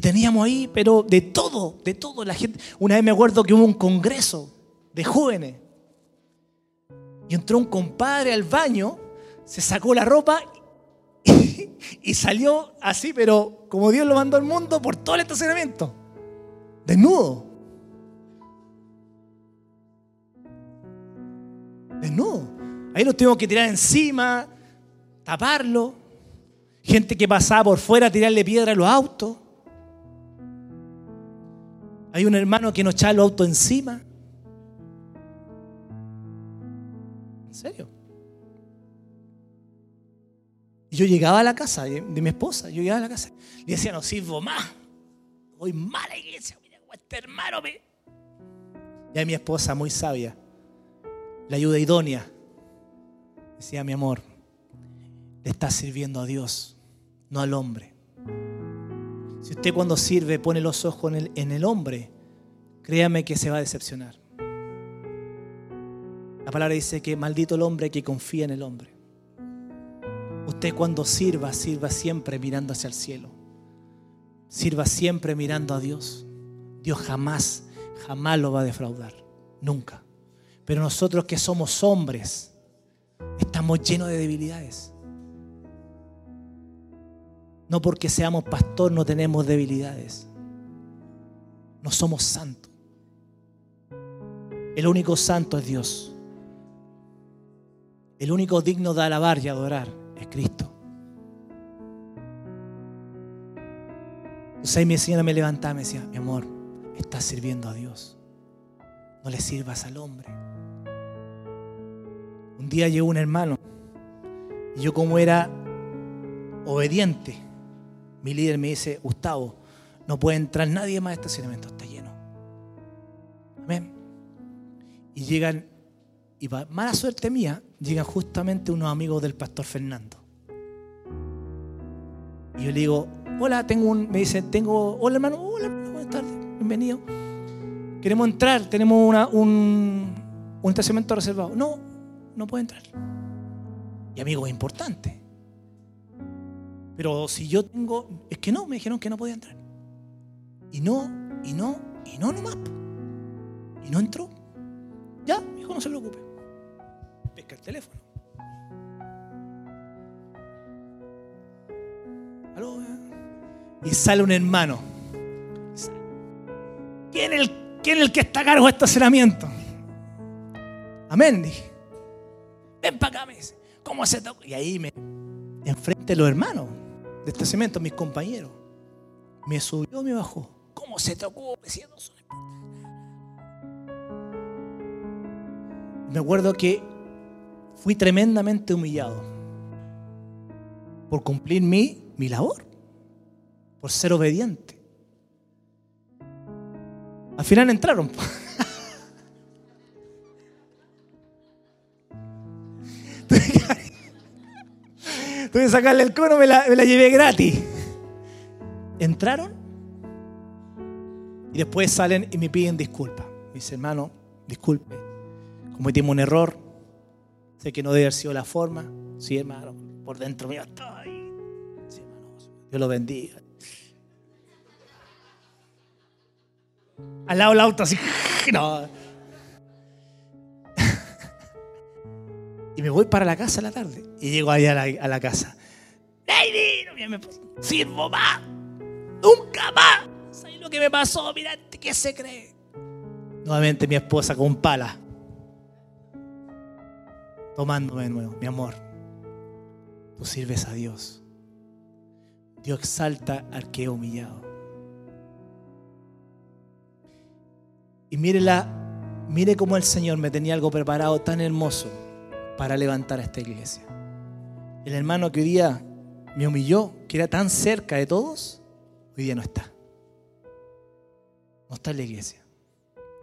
Teníamos ahí, pero de todo, de todo. La gente, una vez me acuerdo que hubo un congreso de jóvenes. Y entró un compadre al baño, se sacó la ropa y, salió así, pero como Dios lo mandó al mundo, por todo el estacionamiento. Desnudo. Desnudo. Ahí los tuvimos que tirar encima, taparlo. Gente que pasaba por fuera a tirarle piedra a los autos. Hay un hermano que nos echaba los autos encima. ¿En serio? Y yo llegaba a la casa de, mi esposa, yo llegaba a la casa y decía, no sirvo más. Voy mal a la iglesia, este hermano me... Y a mi esposa, muy sabia, la ayuda idónea, decía, mi amor, le está sirviendo a Dios, no al hombre. Si usted cuando sirve pone los ojos en el, en el hombre, créame que se va a decepcionar. La palabra dice que maldito el hombre que confía en el hombre. Usted cuando sirva, sirva siempre mirando hacia el cielo. Sirva siempre mirando a Dios. Dios jamás, jamás lo va a defraudar. Nunca. Pero nosotros que somos hombres, estamos llenos de debilidades. No porque seamos pastor no tenemos debilidades. No somos santos. El único santo es Dios. El único digno de alabar y adorar es Cristo. Entonces mi señora me levantaba y me decía, mi amor, estás sirviendo a Dios. No le sirvas al hombre. Un día llegó un hermano y yo como era obediente, mi líder me dice, Gustavo, no puede entrar nadie más a estacionamiento, está lleno. Amén. Y llegan, y para mala suerte mía, llegan justamente unos amigos del pastor Fernando. Y yo le digo, hola, tengo un, me dicen, tengo, hola hermano, hola buenas tardes, bienvenido. Queremos entrar, tenemos un, un estacionamiento reservado. No, no puede entrar. Y amigo, es importante. Pero si yo tengo, es que no, me dijeron que no podía entrar. Y no, y no, y no nomás. Y no entró. Ya, hijo, no se preocupe. Pesca el teléfono. ¿Aló? Y sale un hermano. ¿Quién es el, quién el que está a cargo de estacionamiento? Amén, dije. Ven para acá, me dice. ¿Cómo se toca? Y ahí me enfrente los hermanos de estacionamiento, mis compañeros. Me subió, me bajó. ¿Cómo se tocó? Me acuerdo que fui tremendamente humillado por cumplir mi, mi labor, por ser obediente. Al final entraron. Tuve que sacarle el cono, me la, me la llevé gratis. Entraron y después salen y me piden disculpas. Me dice, hermano, disculpe, cometimos un error. Sé que no debe haber sido la forma. Sí, hermano, por dentro mío estoy. Sí, hermano, Dios lo bendiga. Al lado del auto así. No. Y me voy para la casa a la tarde. Y llego ahí a la, casa. ¡Lady! Sirvo más. Nunca más. ¿Sabes lo que me pasó? Mira, ¿qué se cree? Nuevamente mi esposa con pala. Tomándome de nuevo. Mi amor, tú sirves a Dios. Dios exalta al que he humillado. Y mire, la, mire cómo el Señor me tenía algo preparado tan hermoso para levantar a esta iglesia. El hermano que hoy día me humilló, que era tan cerca de todos, hoy día no está. No está en la iglesia.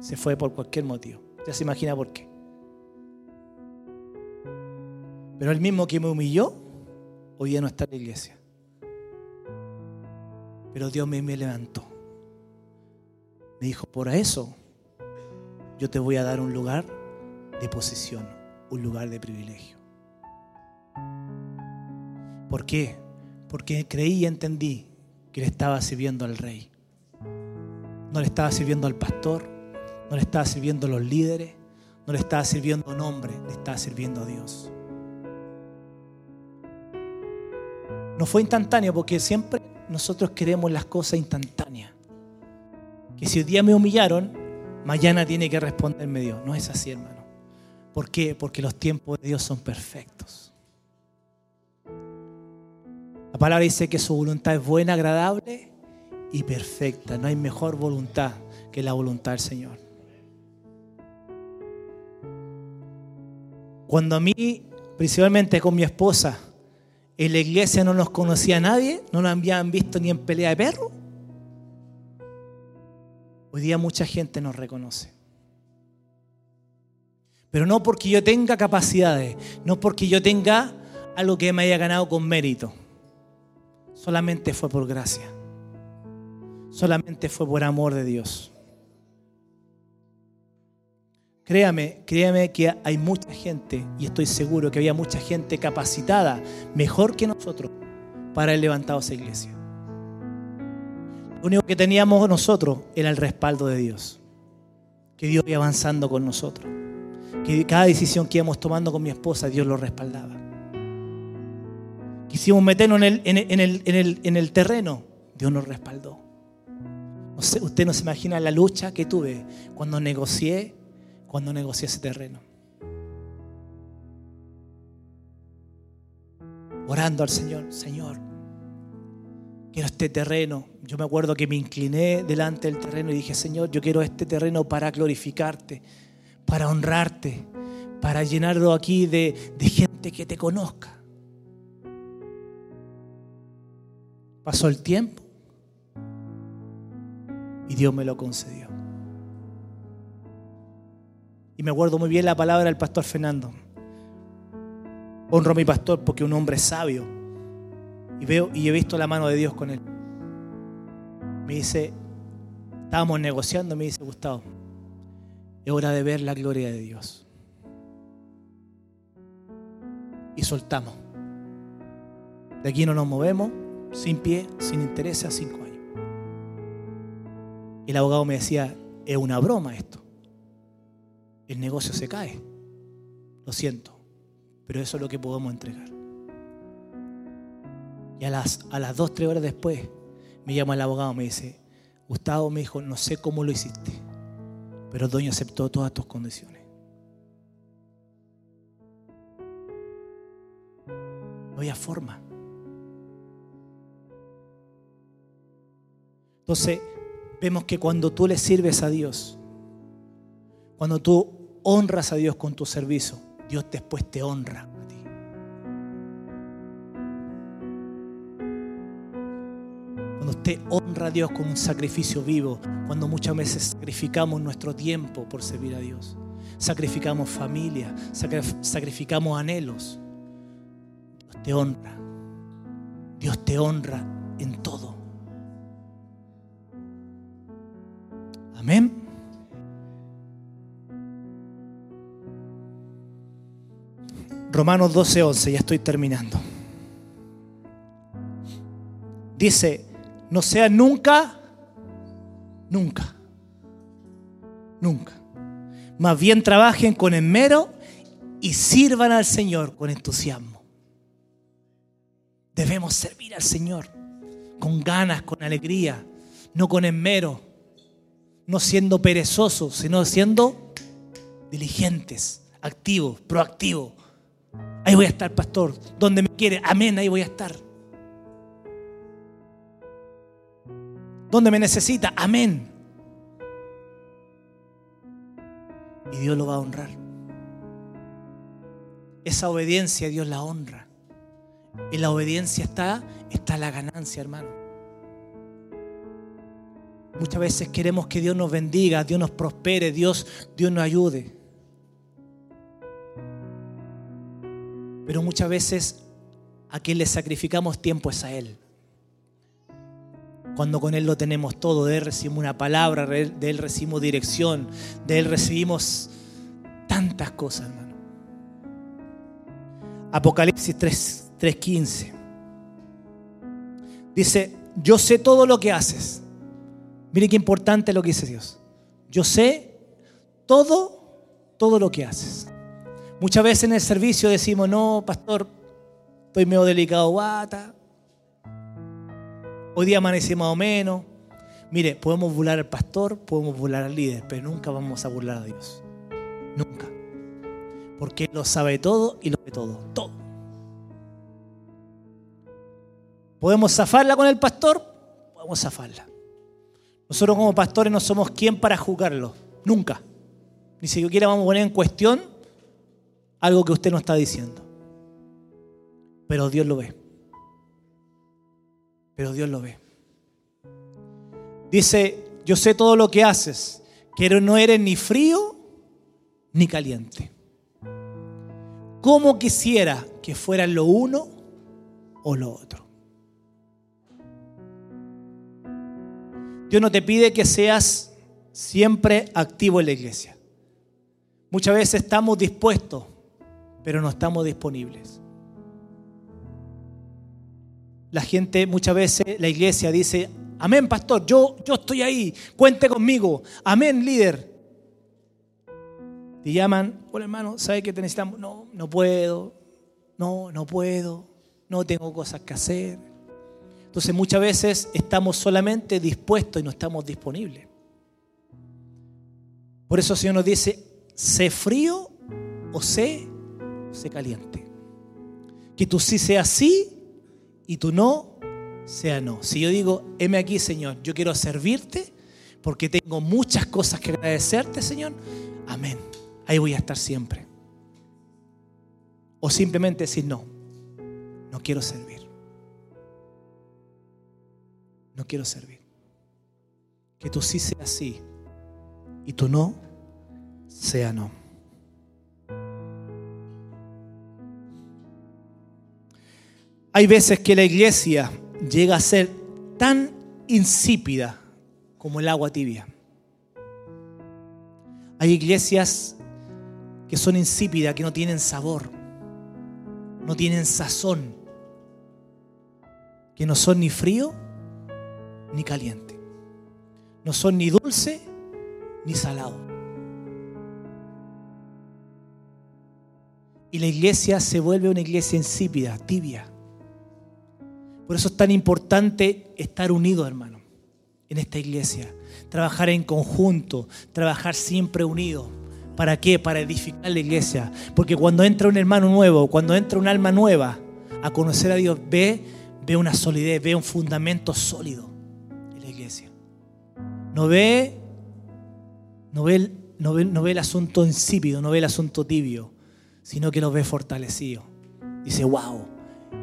Se fue por cualquier motivo. Ya se imagina por qué. Pero el mismo que me humilló, hoy día no está en la iglesia. Pero Dios me, me levantó. Me dijo, por eso yo te voy a dar un lugar de posición, un lugar de privilegio. ¿Por qué? Porque creí y entendí que le estaba sirviendo al rey. No le estaba sirviendo al pastor, no le estaba sirviendo a los líderes, no le estaba sirviendo a un hombre, le estaba sirviendo a Dios. No fue instantáneo porque siempre nosotros queremos las cosas instantáneas. Que si hoy día me humillaron, mañana tiene que responderme Dios. No es así, hermano. ¿Por qué? Porque los tiempos de Dios son perfectos. La palabra dice que su voluntad es buena, agradable y perfecta. No hay mejor voluntad que la voluntad del Señor. Cuando a mí, principalmente con mi esposa, en la iglesia no nos conocía a nadie, no nos habían visto ni en pelea de perro, hoy día mucha gente nos reconoce. Pero no porque yo tenga capacidades, no porque yo tenga algo que me haya ganado con mérito. Solamente fue por gracia. Solamente fue por amor de Dios. Créame, créame que hay mucha gente, y estoy seguro que había mucha gente capacitada, mejor que nosotros, para haber levantado esa iglesia. Lo único que teníamos nosotros era el respaldo de Dios. Que Dios iba avanzando con nosotros. Que cada decisión que íbamos tomando con mi esposa, Dios lo respaldaba. Quisimos meternos en el, en el terreno, Dios nos respaldó. Usted no se imagina la lucha que tuve cuando negocié cuando negocié ese terreno. Orando al Señor, Señor, quiero este terreno. Yo me acuerdo que me incliné delante del terreno y dije, Señor, yo quiero este terreno para glorificarte, para honrarte, para llenarlo aquí de, gente que te conozca. Pasó el tiempo y Dios me lo concedió. Y me acuerdo muy bien la palabra del pastor Fernando. Honro a mi pastor porque un hombre sabio. Y veo y he visto la mano de Dios con él. Me dice, estábamos negociando, me dice Gustavo, es hora de ver la gloria de Dios. Y soltamos. De aquí no nos movemos, sin pie, sin interés, a cinco años. El abogado me decía, es una broma esto el negocio se cae. Lo siento, pero eso es lo que podemos entregar. Y a las, a las dos, tres horas después, me llama el abogado, me dice, Gustavo me dijo, no sé cómo lo hiciste, pero el dueño aceptó todas tus condiciones. No había forma. Entonces, vemos que cuando tú le sirves a Dios, cuando tú honras a Dios con tu servicio, Dios después te honra Usted honra a Dios con un sacrificio vivo, cuando muchas veces sacrificamos nuestro tiempo por servir a Dios, sacrificamos familia, sacrificamos anhelos, Dios te honra. Dios te honra en todo. Amén. Romanos 12, 11, ya estoy terminando. Dice, no sea nunca, nunca, nunca. Más bien trabajen con esmero y sirvan al Señor con entusiasmo. Debemos servir al Señor con ganas, con alegría, no con esmero, no siendo perezosos, sino siendo diligentes, activos, proactivos Ahí voy a estar, pastor. Donde me quiere. Amén, ahí voy a estar. Donde me necesita. Amén. Y Dios lo va a honrar. Esa obediencia Dios la honra. En la obediencia está, está la ganancia, hermano. Muchas veces queremos que Dios nos bendiga, Dios nos prospere, Dios, Dios nos ayude. Pero muchas veces a quien le sacrificamos tiempo es a Él. Cuando con Él lo tenemos todo, de Él recibimos una palabra, de Él recibimos dirección, de Él recibimos tantas cosas, hermano. Apocalipsis 3.15. Dice, yo sé todo lo que haces. Mire qué importante lo que dice Dios. Yo sé todo, todo lo que haces. Muchas veces en el servicio decimos, no, pastor, estoy medio delicado, guata. Hoy día amanecí más o menos. Mire, podemos burlar al pastor, podemos burlar al líder, pero nunca vamos a burlar a Dios. Nunca. Porque Él lo sabe todo y lo ve todo. Todo. ¿Podemos zafarla con el pastor? Podemos zafarla. Nosotros como pastores no somos quien para juzgarlo. Nunca. Ni siquiera vamos a poner en cuestión algo que usted no está diciendo. Pero Dios lo ve. Pero Dios lo ve. Dice, yo sé todo lo que haces, que no eres ni frío ni caliente. ¿Cómo quisiera que fuera lo uno o lo otro? Dios no te pide que seas siempre activo en la iglesia. Muchas veces estamos dispuestos, pero no estamos disponibles. La gente, muchas veces, la iglesia dice, amén, pastor, yo, yo estoy ahí, cuente conmigo, amén, líder. Te llaman, hola hermano, ¿sabe que te necesitamos? No, no puedo, no, no puedo, no tengo cosas que hacer. Entonces muchas veces estamos solamente dispuestos y no estamos disponibles. Por eso el Señor nos dice, sé frío o sé, sé caliente. Que tú sí seas sí y tú no sea no. Si yo digo, heme aquí, Señor, yo quiero servirte porque tengo muchas cosas que agradecerte, Señor. Amén. Ahí voy a estar siempre. O simplemente decir, no, no quiero servir. No quiero servir. Que tú sí seas sí y tú no sea no. Hay veces que la iglesia llega a ser tan insípida como el agua tibia. Hay iglesias que son insípidas, que no tienen sabor, no tienen sazón, que no son ni frío ni caliente, no son ni dulce ni salado. Y la iglesia se vuelve una iglesia insípida, tibia. Por eso es tan importante estar unidos, hermano, en esta iglesia. Trabajar en conjunto, trabajar siempre unidos. ¿Para qué? Para edificar la iglesia. Porque cuando entra un hermano nuevo, cuando entra un alma nueva a conocer a Dios, ve, ve una solidez, ve un fundamento sólido en la iglesia. No ve, no ve, no ve, no ve el asunto insípido, no ve el asunto tibio sino que lo ve fortalecido. Dice, wow,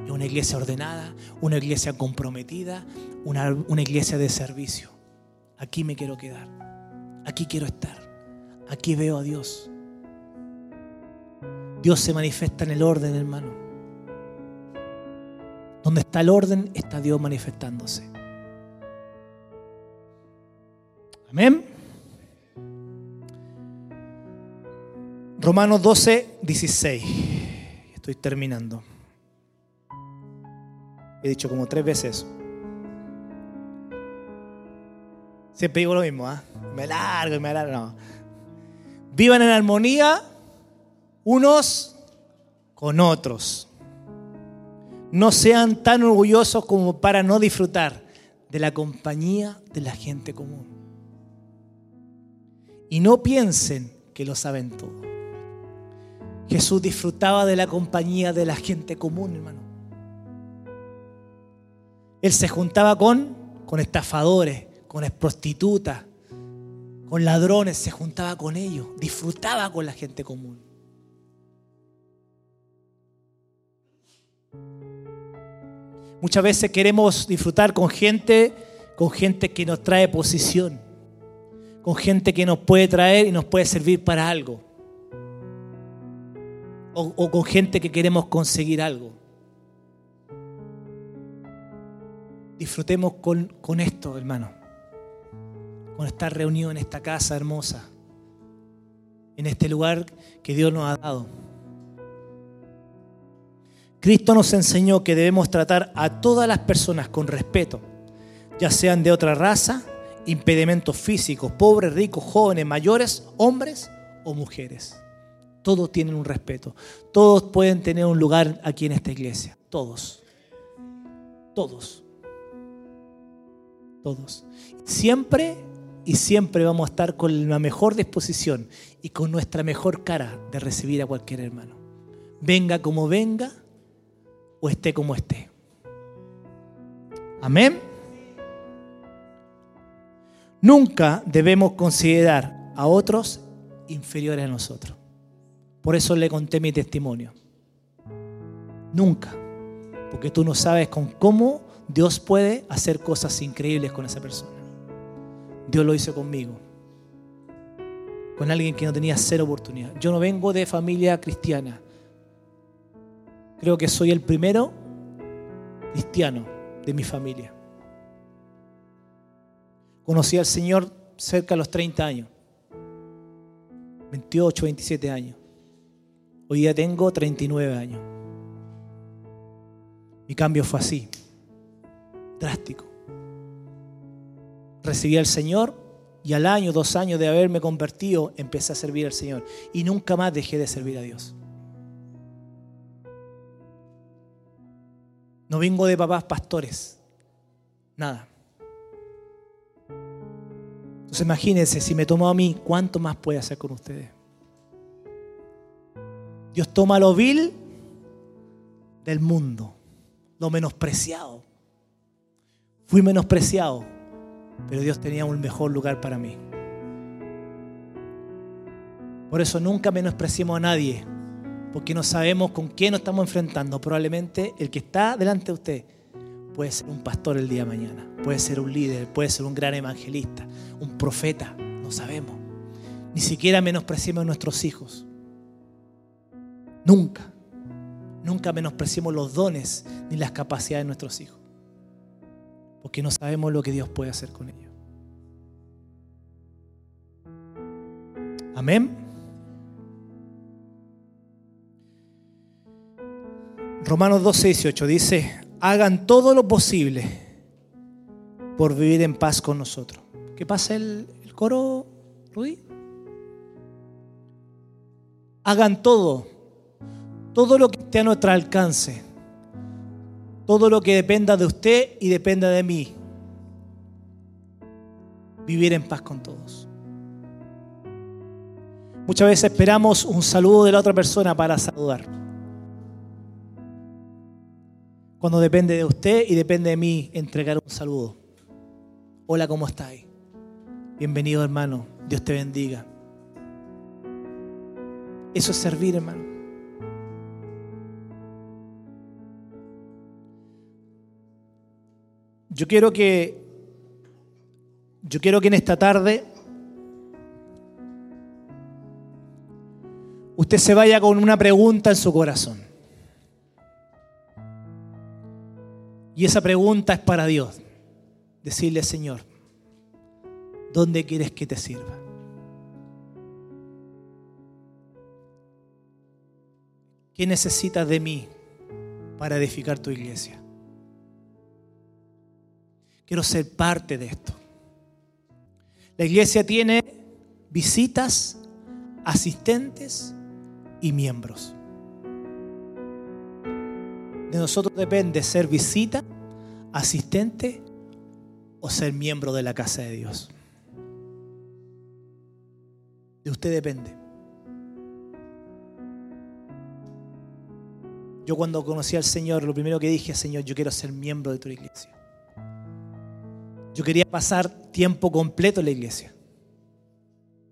es una iglesia ordenada, una iglesia comprometida, una, una iglesia de servicio. Aquí me quiero quedar, aquí quiero estar, aquí veo a Dios. Dios se manifiesta en el orden, hermano. Donde está el orden, está Dios manifestándose. Amén. Romanos 12, 16. Estoy terminando. He dicho como tres veces eso. Siempre digo lo mismo, ¿ah? Me largo y me largo. No. Vivan en armonía unos con otros. No sean tan orgullosos como para no disfrutar de la compañía de la gente común. Y no piensen que lo saben todo. Jesús disfrutaba de la compañía de la gente común, hermano. Él se juntaba con, con estafadores, con prostitutas, con ladrones, se juntaba con ellos, disfrutaba con la gente común. Muchas veces queremos disfrutar con gente, con gente que nos trae posición, con gente que nos puede traer y nos puede servir para algo o, con gente que queremos conseguir algo. Disfrutemos con, esto, hermano. Con estar reunidos en esta casa hermosa. En este lugar que Dios nos ha dado. Cristo nos enseñó que debemos tratar a todas las personas con respeto, ya sean de otra raza, impedimentos físicos, pobres, ricos, jóvenes, mayores, hombres o mujeres. Todos tienen un respeto. Todos pueden tener un lugar aquí en esta iglesia. Todos. Todos. Todos. Siempre y siempre vamos a estar con la mejor disposición y con nuestra mejor cara de recibir a cualquier hermano. Venga como venga o esté como esté. Amén. Nunca debemos considerar a otros inferiores a nosotros. Por eso le conté mi testimonio. Nunca. Porque tú no sabes con cómo Dios puede hacer cosas increíbles con esa persona. Dios lo hizo conmigo. Con alguien que no tenía cero oportunidad. Yo no vengo de familia cristiana. Creo que soy el primero cristiano de mi familia. Conocí al Señor cerca de los 30 años. 28, 27 años. Hoy día tengo 39 años. Mi cambio fue así, drástico. Recibí al Señor y al año, dos años de haberme convertido, empecé a servir al Señor. Y nunca más dejé de servir a Dios. No vengo de papás pastores. Nada. Entonces imagínense, si me tomó a mí, ¿cuánto más puede hacer con ustedes? Dios toma lo vil del mundo, lo menospreciado. Fui menospreciado, pero Dios tenía un mejor lugar para mí. Por eso nunca menospreciemos a nadie, porque no sabemos con quién nos estamos enfrentando. Probablemente el que está delante de usted puede ser un pastor el día de mañana, puede ser un líder, puede ser un gran evangelista, un profeta, no sabemos. Ni siquiera menospreciemos a nuestros hijos. Nunca, nunca menospreciemos los dones ni las capacidades de nuestros hijos, porque no sabemos lo que Dios puede hacer con ellos. Amén. Romanos 12, 18 dice, hagan todo lo posible por vivir en paz con nosotros. ¿Qué pasa el, el coro, Rudy? Hagan todo, todo lo que esté a nuestro alcance, todo lo que dependa de usted y dependa de mí. Vivir en paz con todos. Muchas veces esperamos un saludo de la otra persona para saludar cuando depende de usted y depende de mí entregar un saludo. Hola, ¿cómo estáis? Bienvenido, hermano. Dios te bendiga. Eso es servir, hermano. Yo quiero que yo quiero que en esta tarde usted se vaya con una pregunta en su corazón. Y esa pregunta es para Dios. Decirle, Señor, ¿dónde quieres que te sirva? ¿Qué necesitas de mí para edificar tu iglesia? Quiero ser parte de esto. La iglesia tiene visitas, asistentes y miembros. De nosotros depende ser visita, asistente o ser miembro de la casa de Dios. De usted depende. Yo cuando conocí al Señor, lo primero que dije, Señor, yo quiero ser miembro de tu iglesia. Yo quería pasar tiempo completo en la iglesia.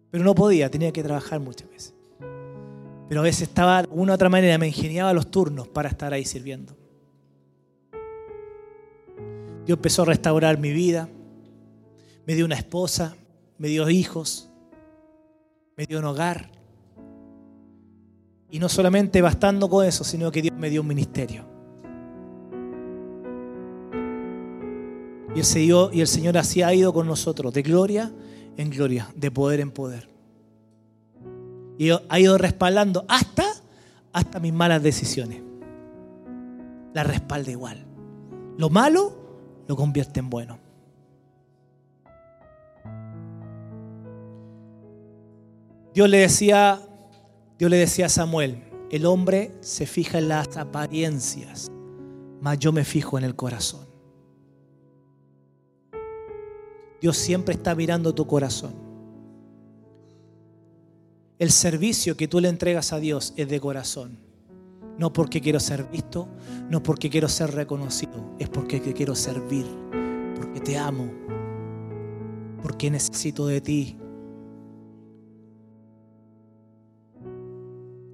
Pero no podía, tenía que trabajar muchas veces. Pero a veces estaba de una u otra manera, me ingeniaba los turnos para estar ahí sirviendo. Dios empezó a restaurar mi vida. Me dio una esposa, me dio hijos, me dio un hogar. Y no solamente bastando con eso, sino que Dios me dio un ministerio. Y el, Señor, así ha ido con nosotros, de gloria en gloria, de poder en poder. Y ha ido respaldando hasta, hasta mis malas decisiones. La respalda igual. Lo malo lo convierte en bueno. Dios le decía, Dios le decía a Samuel, el hombre se fija en las apariencias, mas yo me fijo en el corazón. Dios siempre está mirando tu corazón. El servicio que tú le entregas a Dios es de corazón. No porque quiero ser visto, no porque quiero ser reconocido, es porque quiero servir, porque te amo, porque necesito de ti.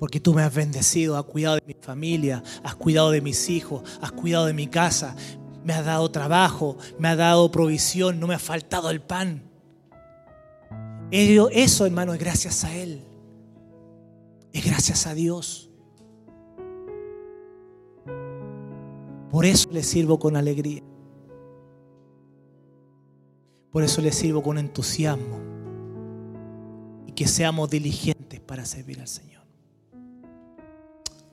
Porque tú me has bendecido, has cuidado de mi familia, has cuidado de mis hijos, has cuidado de mi casa, me has dado trabajo, me has dado provisión, no me ha faltado el pan. Eso, hermano, es gracias a Él. Es gracias a Dios. Por eso le sirvo con alegría. Por eso le sirvo con entusiasmo. Y que seamos diligentes para servir al Señor.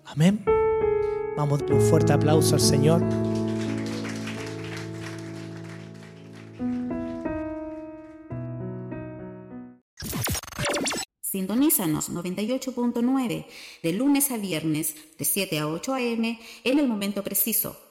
Amén. Vamos a un fuerte aplauso al Señor. Sintonízanos 98.9 de lunes a viernes de 7 a 8 a.m. en el momento preciso